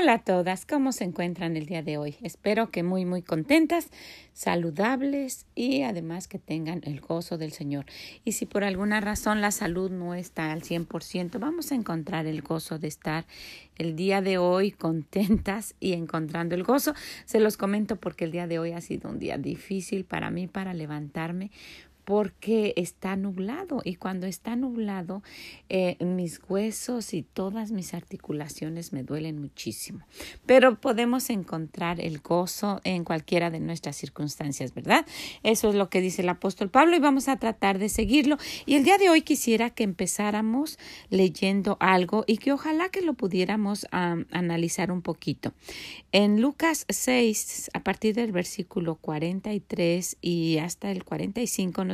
Hola a todas, ¿cómo se encuentran el día de hoy? Espero que muy muy contentas, saludables y además que tengan el gozo del Señor. Y si por alguna razón la salud no está al 100%, vamos a encontrar el gozo de estar el día de hoy contentas y encontrando el gozo. Se los comento porque el día de hoy ha sido un día difícil para mí para levantarme porque está nublado y cuando está nublado eh, mis huesos y todas mis articulaciones me duelen muchísimo. Pero podemos encontrar el gozo en cualquiera de nuestras circunstancias, ¿verdad? Eso es lo que dice el apóstol Pablo y vamos a tratar de seguirlo. Y el día de hoy quisiera que empezáramos leyendo algo y que ojalá que lo pudiéramos analizar un poquito. En Lucas 6, a partir del versículo 43 y hasta el 45 nos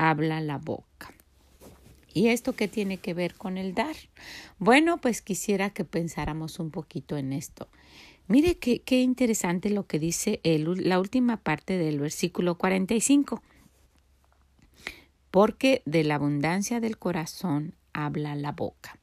habla la boca. ¿Y esto qué tiene que ver con el dar? Bueno, pues quisiera que pensáramos un poquito en esto. Mire qué, qué interesante lo que dice el, la última parte del versículo 45. Porque de la abundancia del corazón habla la boca.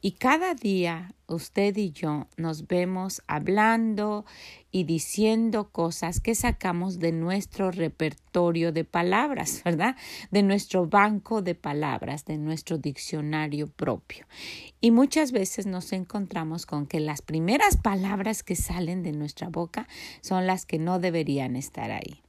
Y cada día usted y yo nos vemos hablando y diciendo cosas que sacamos de nuestro repertorio de palabras, ¿verdad? De nuestro banco de palabras, de nuestro diccionario propio. Y muchas veces nos encontramos con que las primeras palabras que salen de nuestra boca son las que no deberían estar ahí.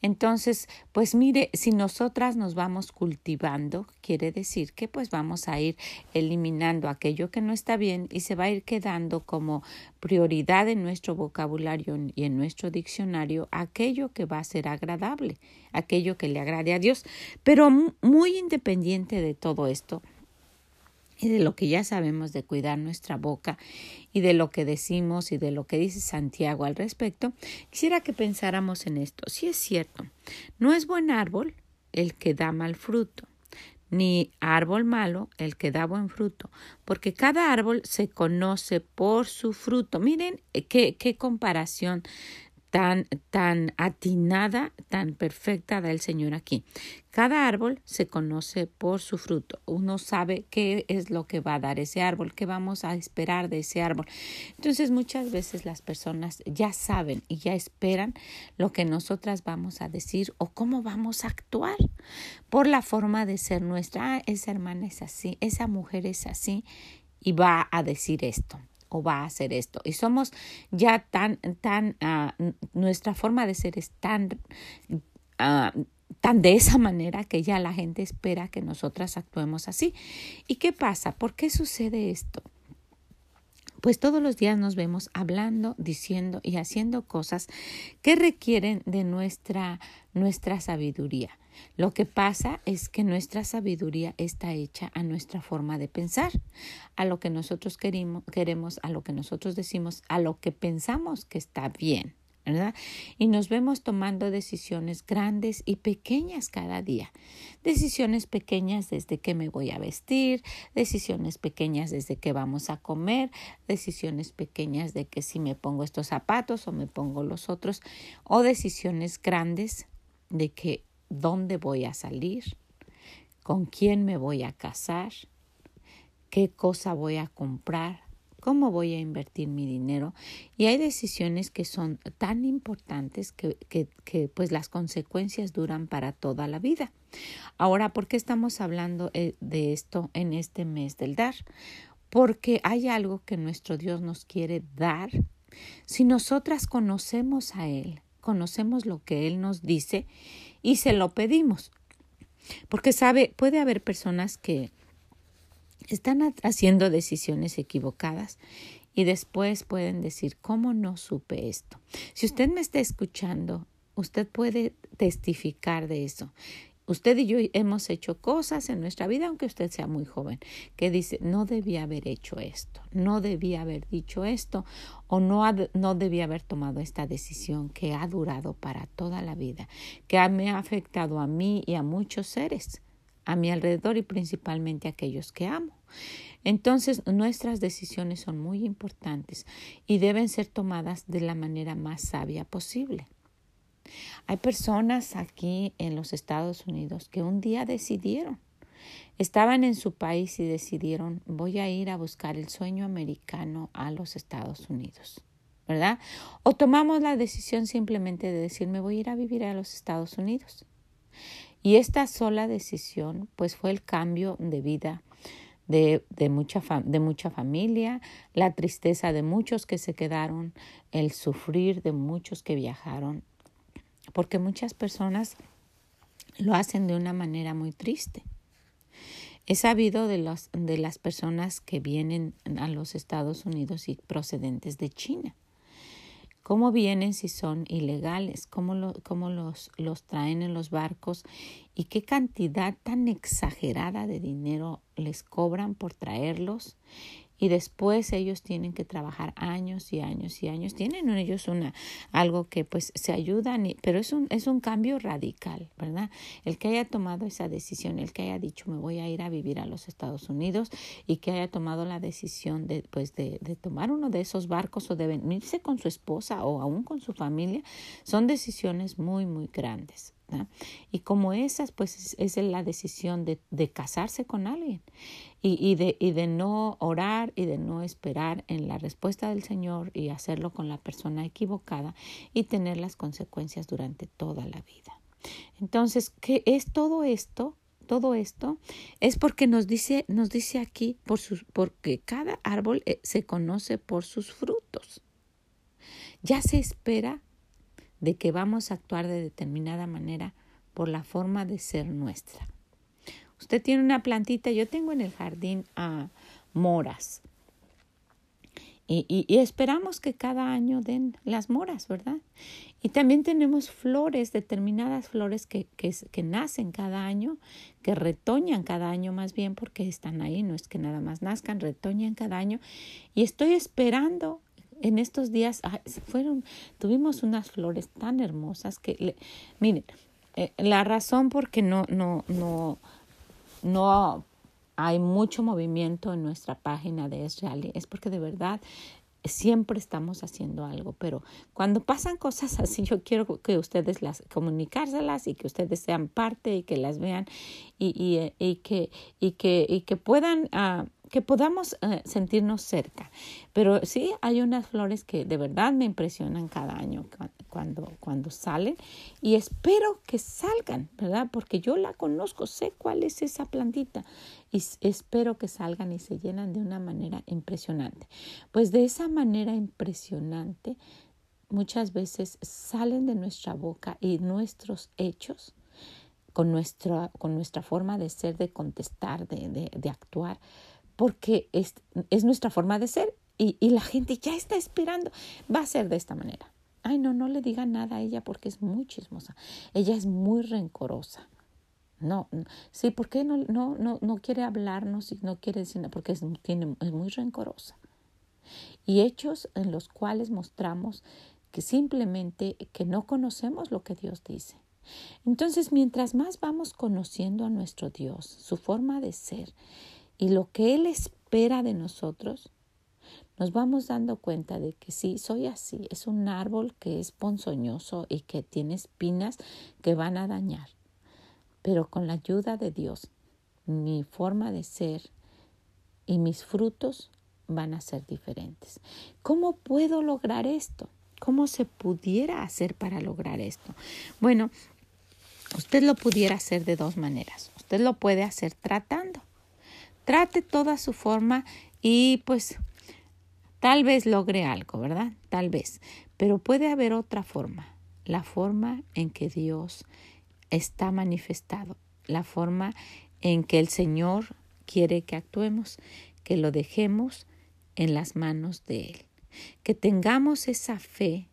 Entonces, pues mire, si nosotras nos vamos cultivando, quiere decir que pues vamos a ir eliminando aquello que no está bien y se va a ir quedando como prioridad en nuestro vocabulario y en nuestro diccionario aquello que va a ser agradable, aquello que le agrade a Dios. Pero muy independiente de todo esto, y de lo que ya sabemos de cuidar nuestra boca y de lo que decimos y de lo que dice Santiago al respecto, quisiera que pensáramos en esto. Si es cierto, no es buen árbol el que da mal fruto, ni árbol malo el que da buen fruto, porque cada árbol se conoce por su fruto. Miren eh, qué, qué comparación tan, tan atinada, tan perfecta da el Señor aquí. Cada árbol se conoce por su fruto. Uno sabe qué es lo que va a dar ese árbol, qué vamos a esperar de ese árbol. Entonces muchas veces las personas ya saben y ya esperan lo que nosotras vamos a decir o cómo vamos a actuar por la forma de ser nuestra. Ah, esa hermana es así, esa mujer es así y va a decir esto o va a hacer esto. Y somos ya tan, tan, ah, nuestra forma de ser es tan, uh, tan de esa manera que ya la gente espera que nosotras actuemos así. ¿Y qué pasa? ¿Por qué sucede esto? Pues todos los días nos vemos hablando, diciendo y haciendo cosas que requieren de nuestra, nuestra sabiduría. Lo que pasa es que nuestra sabiduría está hecha a nuestra forma de pensar, a lo que nosotros queremos, queremos a lo que nosotros decimos, a lo que pensamos que está bien. Y nos vemos tomando decisiones grandes y pequeñas cada día. Decisiones pequeñas desde qué me voy a vestir, decisiones pequeñas desde qué vamos a comer, decisiones pequeñas de que si me pongo estos zapatos o me pongo los otros, o decisiones grandes de que dónde voy a salir, con quién me voy a casar, qué cosa voy a comprar, cómo voy a invertir mi dinero. Y hay decisiones que son tan importantes que, que, pues las consecuencias duran para toda la vida. Ahora, ¿por qué estamos hablando eh, de esto en este mes del dar? Porque hay algo que nuestro Dios nos quiere dar. Si nosotras conocemos a Él, conocemos lo que Él nos dice y se lo pedimos. Porque sabe, puede haber personas que están haciendo decisiones equivocadas y después pueden decir, ¿cómo no supe esto? Si usted me está escuchando, usted puede testificar de eso. Usted y yo hemos hecho cosas en nuestra vida, aunque usted sea muy joven, que dice, no debía haber hecho esto, no debía haber dicho esto, o no, no debía haber tomado esta decisión que ha durado para toda la vida, que me ha afectado a mí y a muchos seres a mi alrededor y principalmente a aquellos que amo. Entonces, nuestras decisiones son muy importantes y deben ser tomadas de la manera más sabia posible. Hay personas aquí en los Estados Unidos que un día decidieron, estaban en su país y decidieron, voy a ir a buscar el sueño americano a los Estados Unidos. ¿Verdad? O tomamos la decisión simplemente de decir, me voy a ir a vivir a los Estados Unidos. Y esta sola decisión, pues fue el cambio de vida de, de, mucha de mucha familia, la tristeza de muchos que se quedaron, el sufrir de muchos que viajaron, porque muchas personas lo hacen de una manera muy triste. He sabido de, los, de las personas que vienen a los Estados Unidos y procedentes de China. ¿Cómo vienen si son ilegales? ¿Cómo, lo, cómo los, los traen en los barcos? ¿Y qué cantidad tan exagerada de dinero les cobran por traerlos? Y después ellos tienen que trabajar años y años y años. Tienen ellos una algo que pues se ayudan, pero es un, es un cambio radical, ¿verdad? El que haya tomado esa decisión, el que haya dicho me voy a ir a vivir a los Estados Unidos y que haya tomado la decisión de pues de, de tomar uno de esos barcos o de venirse con su esposa o aún con su familia, son decisiones muy, muy grandes. Y como esas, pues es, la decisión de, casarse con alguien y, y, de, y de no orar y de no esperar en la respuesta del Señor y hacerlo con la persona equivocada y tener las consecuencias durante toda la vida. Entonces, ¿qué es todo esto? Todo esto es porque nos dice, nos dice aquí, por sus, porque cada árbol eh, se conoce por sus frutos. Ya se espera de que vamos a actuar de determinada manera por la forma de ser nuestra. Usted tiene una plantita, yo tengo en el jardín a moras. Y, esperamos que cada año den las moras, ¿verdad? Y también tenemos flores, determinadas flores que, nacen cada año, que retoñan cada año más bien porque están ahí, no es que nada más nazcan, retoñan cada año. Y estoy esperando en estos días fueron, tuvimos unas flores tan hermosas que, miren, eh, la razón por qué no, no, no, no hay mucho movimiento en nuestra página de Israel es porque de verdad siempre estamos haciendo algo, pero cuando pasan cosas así, yo quiero que ustedes las comunicárselas y que ustedes sean parte y que las vean y, y, y que, y, que, y que puedan uh, que podamos eh, sentirnos cerca. Pero sí hay unas flores que de verdad me impresionan cada año cuando, cuando salen y espero que salgan, ¿verdad? Porque yo la conozco, sé cuál es esa plantita y espero que salgan y se llenan de una manera impresionante. Pues de esa manera impresionante muchas veces salen de nuestra boca y nuestros hechos con nuestra, con nuestra forma de ser, de contestar, de, de, de actuar, porque es, es nuestra forma de ser y, y, la gente ya está esperando. Va a ser de esta manera. Ay, no, no le diga nada a ella porque es muy chismosa. Ella es muy rencorosa. No, sí, ¿por qué no, no, no, no quiere hablarnos y no quiere decir nada? Porque es, tiene, es muy rencorosa. Y hechos en los cuales mostramos que simplemente que no conocemos lo que Dios dice. Entonces, mientras más vamos conociendo a nuestro Dios, su forma de ser, y lo que Él espera de nosotros, nos vamos dando cuenta de que sí, soy así, es un árbol que es ponzoñoso y que tiene espinas que van a dañar. Pero con la ayuda de Dios, mi forma de ser y mis frutos van a ser diferentes. ¿Cómo puedo lograr esto? ¿Cómo se pudiera hacer para lograr esto? Bueno, usted lo pudiera hacer de dos maneras. Usted lo puede hacer tratando trate toda su forma y pues tal vez logre algo, ¿verdad? Tal vez. Pero puede haber otra forma, la forma en que Dios está manifestado la forma en que el Señor quiere que actuemos, que lo dejemos en las manos de Él, que tengamos esa fe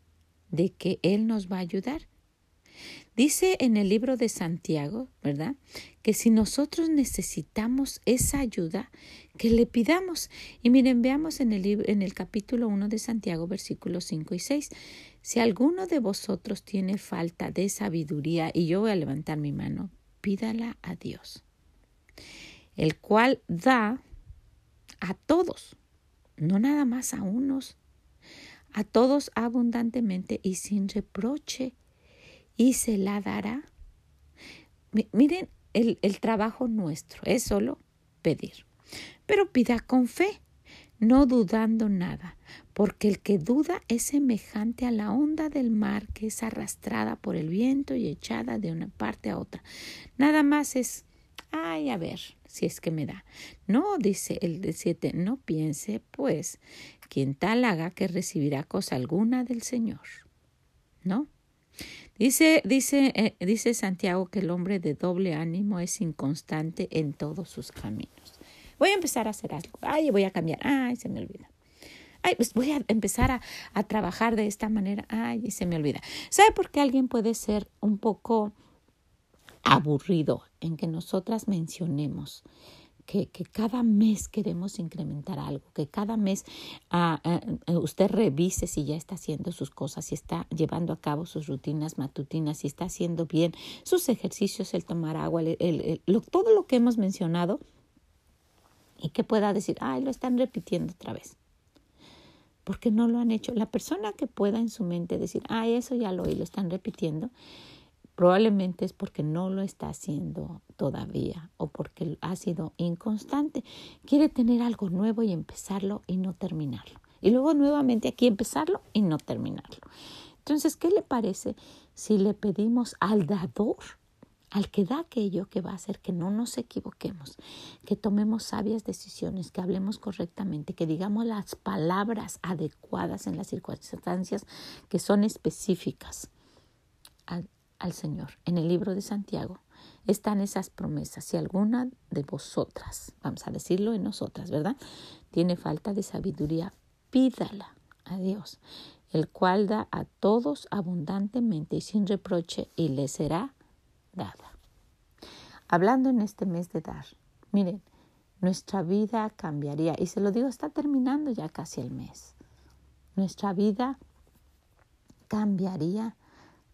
de que Él nos va a ayudar. Dice en el libro de Santiago, ¿verdad? Que si nosotros necesitamos esa ayuda, que le pidamos. Y miren, veamos en el, en el capítulo 1 de Santiago, versículos 5 y 6. Si alguno de vosotros tiene falta de sabiduría, y yo voy a levantar mi mano, pídala a Dios, el cual da a todos, no nada más a unos, a todos abundantemente y sin reproche, y se la dará. Miren, el, el trabajo nuestro es solo pedir, pero pida con fe, no dudando nada, porque el que duda es semejante a la onda del mar que es arrastrada por el viento y echada de una parte a otra. Nada más es, ay, a ver, si es que me da. No, dice el de siete, no piense, pues, quien tal haga que recibirá cosa alguna del Señor. ¿No? Dice, dice, eh, dice Santiago que el hombre de doble ánimo es inconstante en todos sus caminos. Voy a empezar a hacer algo. Ay, voy a cambiar. Ay, se me olvida. Ay, pues voy a empezar a, a trabajar de esta manera. Ay, se me olvida. ¿Sabe por qué alguien puede ser un poco aburrido en que nosotras mencionemos que, cada mes queremos incrementar algo, que cada mes ah, ah, eh, usted revise si ya está haciendo sus cosas, si está llevando a cabo sus rutinas matutinas, si está haciendo bien sus ejercicios, el tomar agua, el, todo lo que hemos mencionado y que pueda decir, ay, lo están repitiendo otra vez. Porque no lo han hecho. La persona que pueda en su mente decir, ay, eso ya lo oí, lo están repitiendo, Probablemente es porque no lo está haciendo todavía o porque ha sido inconstante. Quiere tener algo nuevo y empezarlo y no terminarlo. Y luego nuevamente aquí empezarlo y no terminarlo. Entonces, ¿qué le parece si le pedimos al dador, al que da aquello que va a hacer que no nos equivoquemos, que tomemos sabias decisiones, que hablemos correctamente, que digamos las palabras adecuadas en las circunstancias que son específicas? Al Señor. En el libro de Santiago están esas promesas. Si alguna de vosotras, vamos a decirlo en nosotras, ¿verdad? Tiene falta de sabiduría, pídala a Dios, el cual da a todos abundantemente y sin reproche y le será dada. Hablando en este mes de dar, miren, nuestra vida cambiaría. Y se lo digo, está terminando ya casi el mes. Nuestra vida cambiaría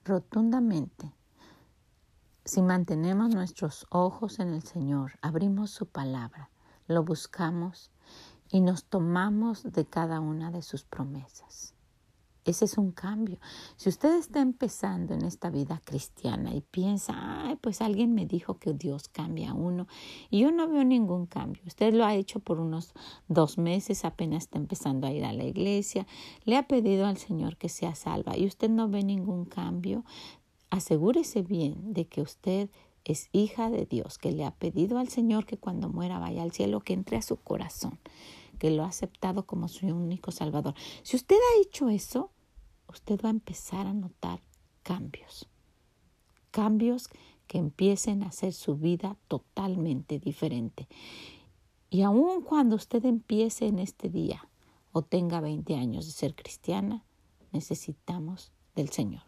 rotundamente. Si mantenemos nuestros ojos en el Señor, abrimos su palabra, lo buscamos y nos tomamos de cada una de sus promesas. Ese es un cambio. Si usted está empezando en esta vida cristiana y piensa, ay, pues alguien me dijo que Dios cambia a uno y yo no veo ningún cambio. Usted lo ha hecho por unos dos meses, apenas está empezando a ir a la iglesia, le ha pedido al Señor que sea salva y usted no ve ningún cambio, asegúrese bien de que usted es hija de Dios, que le ha pedido al Señor que cuando muera vaya al cielo, que entre a su corazón, que lo ha aceptado como su único Salvador. Si usted ha hecho eso, usted va a empezar a notar cambios. Cambios que empiecen a hacer su vida totalmente diferente. Y aun cuando usted empiece en este día o tenga 20 años de ser cristiana, necesitamos del Señor.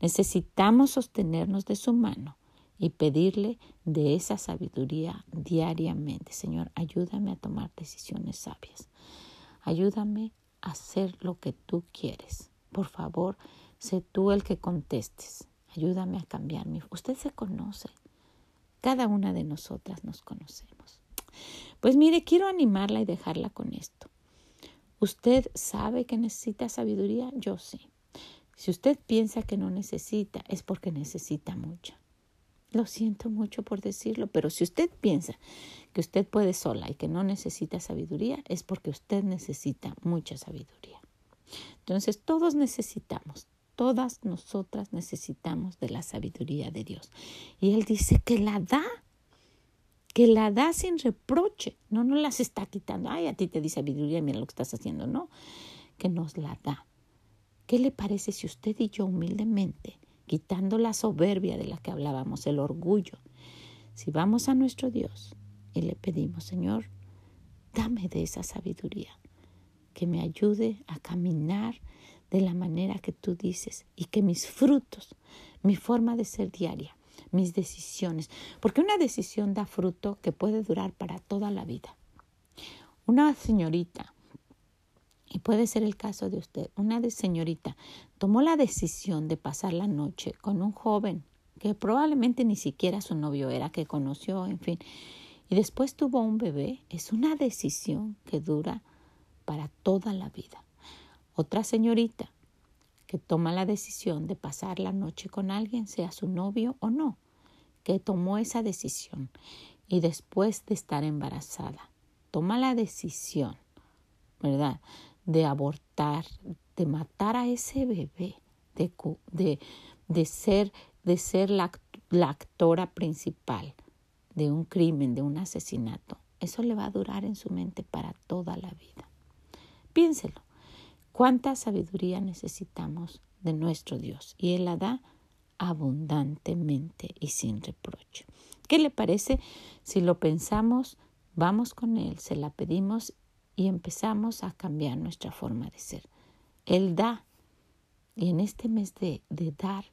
Necesitamos sostenernos de su mano y pedirle de esa sabiduría diariamente. Señor, ayúdame a tomar decisiones sabias. Ayúdame a hacer lo que tú quieres. Por favor, sé tú el que contestes. Ayúdame a cambiarme. Usted se conoce. Cada una de nosotras nos conocemos. Pues mire, quiero animarla y dejarla con esto. ¿Usted sabe que necesita sabiduría? Yo sí. Si usted piensa que no necesita, es porque necesita mucha. Lo siento mucho por decirlo, pero si usted piensa que usted puede sola y que no necesita sabiduría, es porque usted necesita mucha sabiduría. Entonces todos necesitamos, todas nosotras necesitamos de la sabiduría de Dios. Y Él dice que la da, que la da sin reproche, no nos las está quitando. Ay, a ti te di sabiduría mira lo que estás haciendo, no, que nos la da. ¿Qué le parece si usted y yo humildemente, quitando la soberbia de la que hablábamos, el orgullo, Si vamos a nuestro Dios y le pedimos, Señor, dame de esa sabiduría que me ayude a caminar de la manera que tú dices y que mis frutos, mi forma de ser diaria, mis decisiones, porque una decisión da fruto que puede durar para toda la vida. Una señorita, y puede ser el caso de usted, una señorita tomó la decisión de pasar la noche con un joven que probablemente ni siquiera su novio era, que conoció, en fin, y después tuvo un bebé, es una decisión que dura para toda la vida. Otra señorita que toma la decisión de pasar la noche con alguien, sea su novio o no, que tomó esa decisión y después de estar embarazada, toma la decisión, ¿verdad?, de abortar, de matar a ese bebé, de, de, de ser, de ser la, la actora principal de un crimen, de un asesinato. Eso le va a durar en su mente para toda la vida. Piénselo. ¿Cuánta sabiduría necesitamos de nuestro Dios? Y Él la da abundantemente y sin reproche. ¿Qué le parece si lo pensamos, vamos con Él, se la pedimos y empezamos a cambiar nuestra forma de ser? Él da. Y en este mes de, de dar,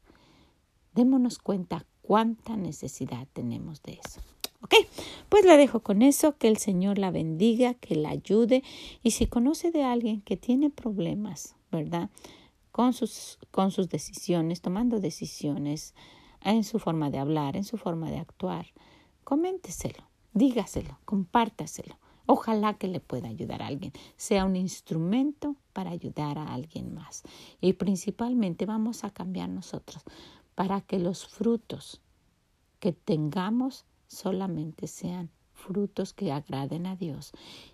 démonos cuenta cuánta necesidad tenemos de eso. Ok, pues la dejo con eso, que el Señor la bendiga, que la ayude y si conoce de alguien que tiene problemas, ¿verdad? Con sus, con sus decisiones, tomando decisiones en su forma de hablar, en su forma de actuar, coménteselo, dígaselo, compártaselo. Ojalá que le pueda ayudar a alguien, sea un instrumento para ayudar a alguien más. Y principalmente vamos a cambiar nosotros para que los frutos que tengamos solamente sean frutos que agraden a Dios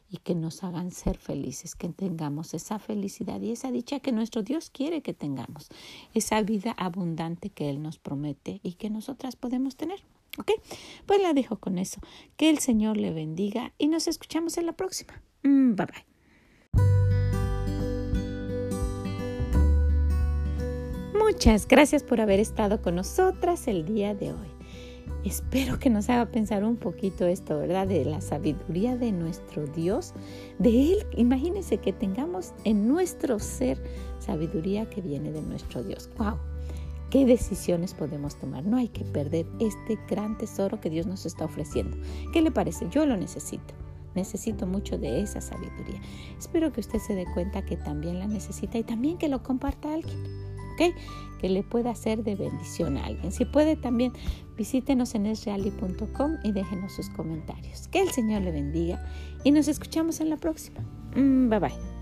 y que nos hagan ser felices, que tengamos esa felicidad y esa dicha que nuestro Dios quiere que tengamos, esa vida abundante que Él nos promete y que nosotras podemos tener. ¿Ok? Pues la dejo con eso. Que el Señor le bendiga y nos escuchamos en la próxima. Mm, bye bye. Muchas gracias por haber estado con nosotras el día de hoy. Espero que nos haga pensar un poquito esto, ¿verdad? De la sabiduría de nuestro Dios, de Él. Imagínense que tengamos en nuestro ser sabiduría que viene de nuestro Dios. ¡Wow! ¿Qué decisiones podemos tomar? No hay que perder este gran tesoro que Dios nos está ofreciendo. ¿Qué le parece? Yo lo necesito. Necesito mucho de esa sabiduría. Espero que usted se dé cuenta que también la necesita y también que lo comparta alguien. Que le pueda ser de bendición a alguien. Si puede también Visítenos en esreali.com y déjenos sus comentarios. Que el Señor le bendiga y nos escuchamos en la próxima. Mm, bye bye.